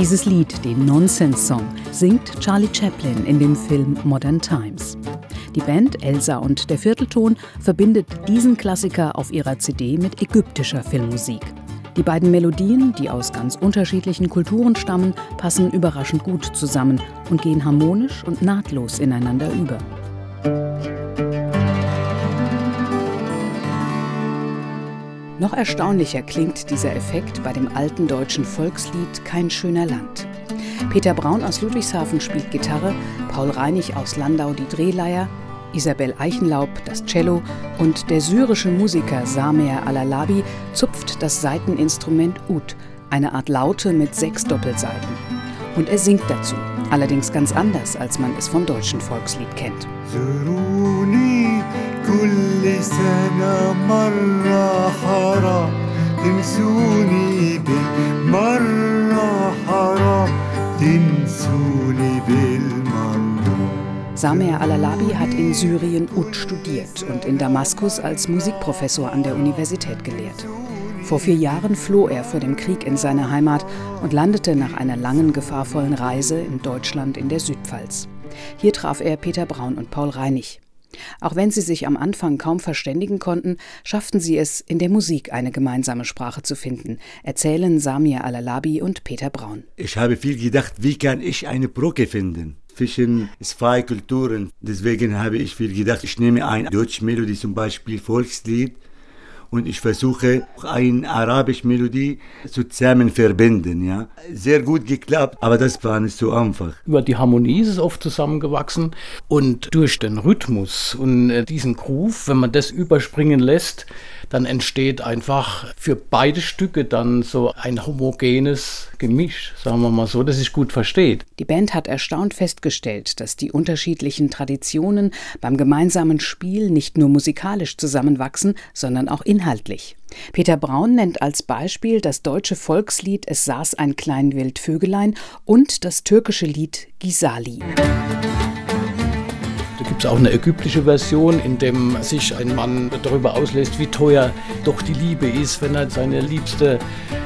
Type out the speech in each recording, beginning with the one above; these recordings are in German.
Dieses Lied, den Nonsense Song, singt Charlie Chaplin in dem Film Modern Times. Die Band Elsa und der Viertelton verbindet diesen Klassiker auf ihrer CD mit ägyptischer Filmmusik. Die beiden Melodien, die aus ganz unterschiedlichen Kulturen stammen, passen überraschend gut zusammen und gehen harmonisch und nahtlos ineinander über. Noch erstaunlicher klingt dieser Effekt bei dem alten deutschen Volkslied Kein schöner Land. Peter Braun aus Ludwigshafen spielt Gitarre, Paul Reinig aus Landau die Drehleier, Isabel Eichenlaub das Cello und der syrische Musiker Samer Alalabi zupft das Saiteninstrument Ud, eine Art Laute mit sechs Doppelsaiten. Und er singt dazu, allerdings ganz anders, als man es vom deutschen Volkslied kennt. كل سنة مرة حرام تنسوني بالمرة حرام تنسوني بالمرة Samer Alalabi hat in Syrien Ud studiert und in Damaskus als Musikprofessor an der Universität gelehrt. Vor vier Jahren floh er vor dem Krieg in seine Heimat und landete nach einer langen, gefahrvollen Reise in Deutschland in der Südpfalz. Hier traf er Peter Braun und Paul Reinig. Auch wenn sie sich am Anfang kaum verständigen konnten, schafften sie es, in der Musik eine gemeinsame Sprache zu finden, erzählen Samir Alalabi und Peter Braun. Ich habe viel gedacht, wie kann ich eine Brücke finden? zwischen zwei Kulturen. Deswegen habe ich viel gedacht, ich nehme eine deutsche Melodie, zum Beispiel Volkslied, und ich versuche eine arabische Melodie zusammen verbinden. Ja. Sehr gut geklappt, aber das war nicht so einfach. Über die Harmonie ist es oft zusammengewachsen und durch den Rhythmus und äh, diesen Groove, wenn man das überspringen lässt, dann entsteht einfach für beide Stücke dann so ein homogenes Gemisch, sagen wir mal so, das sich gut versteht. Die Band hat erstaunt festgestellt, dass die unterschiedlichen Traditionen beim gemeinsamen Spiel nicht nur musikalisch zusammenwachsen, sondern auch inhaltlich. Peter Braun nennt als Beispiel das deutsche Volkslied Es saß ein klein Wildvögelein und das türkische Lied Gisali. Da gibt es auch eine ägyptische Version, in dem sich ein Mann darüber auslässt, wie teuer doch die Liebe ist, wenn er seine Liebste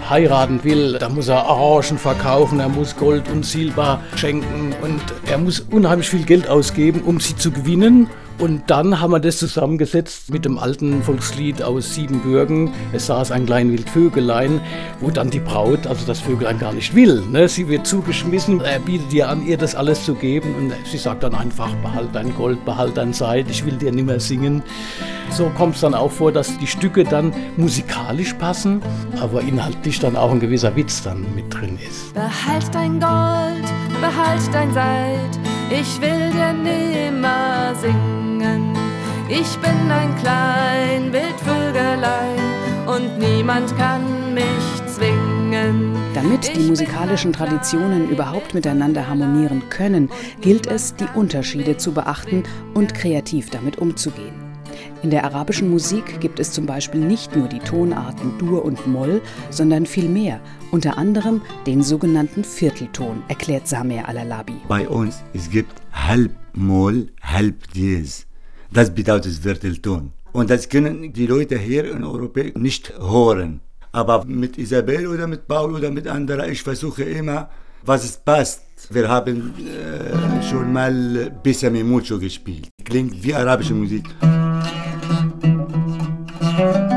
heiraten will. Da muss er Orangen verkaufen, er muss Gold und Silber schenken und er muss unheimlich viel Geld ausgeben, um sie zu gewinnen. Und dann haben wir das zusammengesetzt mit dem alten Volkslied aus Siebenbürgen. Es saß ein klein Wildvögelein, wo dann die Braut, also das Vögelein gar nicht will. Ne? Sie wird zugeschmissen, er bietet ihr an, ihr das alles zu geben. Und sie sagt dann einfach, behalt dein Gold, behalt dein Seid, ich will dir nicht mehr singen. So kommt es dann auch vor, dass die Stücke dann musikalisch passen, aber inhaltlich dann auch ein gewisser Witz dann mit drin ist. Behalt dein Gold, behalt dein Seid, ich will dir nimmer singen. Ich bin ein klein Wildvögelein und niemand kann mich zwingen. Damit die musikalischen Traditionen überhaupt miteinander harmonieren können, gilt es, die Unterschiede zu beachten und kreativ damit umzugehen. In der arabischen Musik gibt es zum Beispiel nicht nur die Tonarten Dur und Moll, sondern viel mehr, unter anderem den sogenannten Viertelton, erklärt Samer Alalabi. Bei uns es gibt halb Moll, halb Dies. Das bedeutet Viertelton. Und das können die Leute hier in Europa nicht hören. Aber mit Isabel oder mit Paul oder mit anderen, ich versuche immer, was es passt. Wir haben äh, schon mal Besame Mucho gespielt. Klingt wie arabische Musik. Das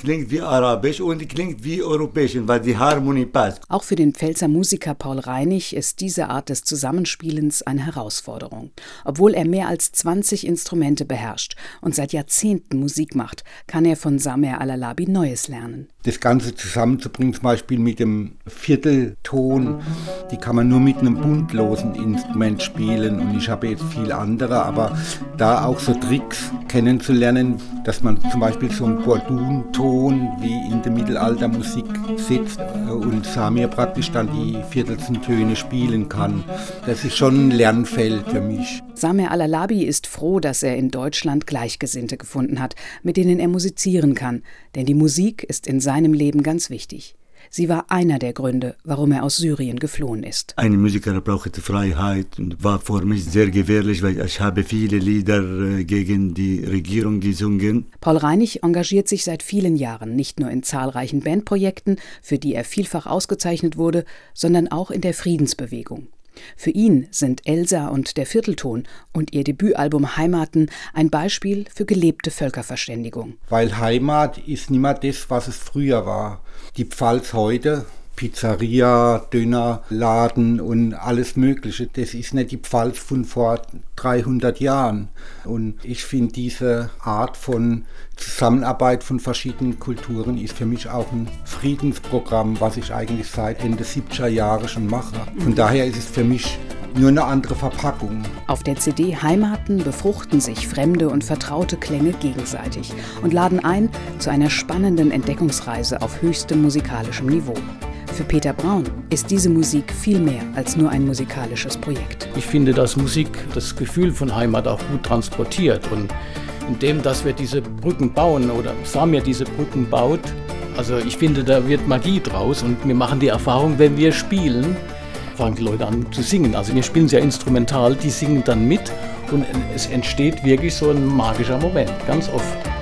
klingt wie arabisch und klingt wie europäisch, weil die Harmonie passt. Auch für den Pfälzer Musiker Paul Reinig ist diese Art des Zusammenspielens eine Herausforderung. Obwohl er mehr als 20 Instrumente beherrscht und seit Jahrzehnten Musik macht, kann er von Samer Alalabi Neues lernen. Das Ganze zusammenzubringen, zum Beispiel mit dem Viertelton, die kann man nur mit einem buntlosen Instrument spielen. Und ich habe jetzt viel andere, aber da auch so Tricks kennenzulernen, dass man zum Beispiel so ein Bordun Ton wie in der Mittelaltermusik sitzt und Samir praktisch dann die viertelsten Töne spielen kann. Das ist schon ein Lernfeld für mich. Samir Alalabi ist froh, dass er in Deutschland Gleichgesinnte gefunden hat, mit denen er musizieren kann, denn die Musik ist in seinem Leben ganz wichtig. Sie war einer der Gründe, warum er aus Syrien geflohen ist. Ein Musiker braucht Freiheit und war für mich sehr gefährlich, weil ich habe viele Lieder äh, gegen die Regierung gesungen. Paul Reinig engagiert sich seit vielen Jahren nicht nur in zahlreichen Bandprojekten, für die er vielfach ausgezeichnet wurde, sondern auch in der Friedensbewegung. Für ihn sind Elsa und der Viertelton und ihr Debütalbum Heimaten ein Beispiel für gelebte Völkerverständigung. Weil Heimat ist nicht mehr das, was es früher war. Die Pfalz heute Pizzeria, Dönerladen und alles Mögliche. Das ist nicht die Pfalz von vor 300 Jahren. Und ich finde, diese Art von Zusammenarbeit von verschiedenen Kulturen ist für mich auch ein Friedensprogramm, was ich eigentlich seit Ende 70er Jahre schon mache. Von daher ist es für mich nur eine andere Verpackung. Auf der CD Heimaten befruchten sich fremde und vertraute Klänge gegenseitig und laden ein zu einer spannenden Entdeckungsreise auf höchstem musikalischem Niveau. Für Peter Braun ist diese Musik viel mehr als nur ein musikalisches Projekt. Ich finde, dass Musik das Gefühl von Heimat auch gut transportiert und indem, dass wir diese Brücken bauen oder Samir diese Brücken baut, also ich finde, da wird Magie draus und wir machen die Erfahrung, wenn wir spielen, fangen die Leute an zu singen. Also wir spielen sehr instrumental, die singen dann mit und es entsteht wirklich so ein magischer Moment, ganz oft.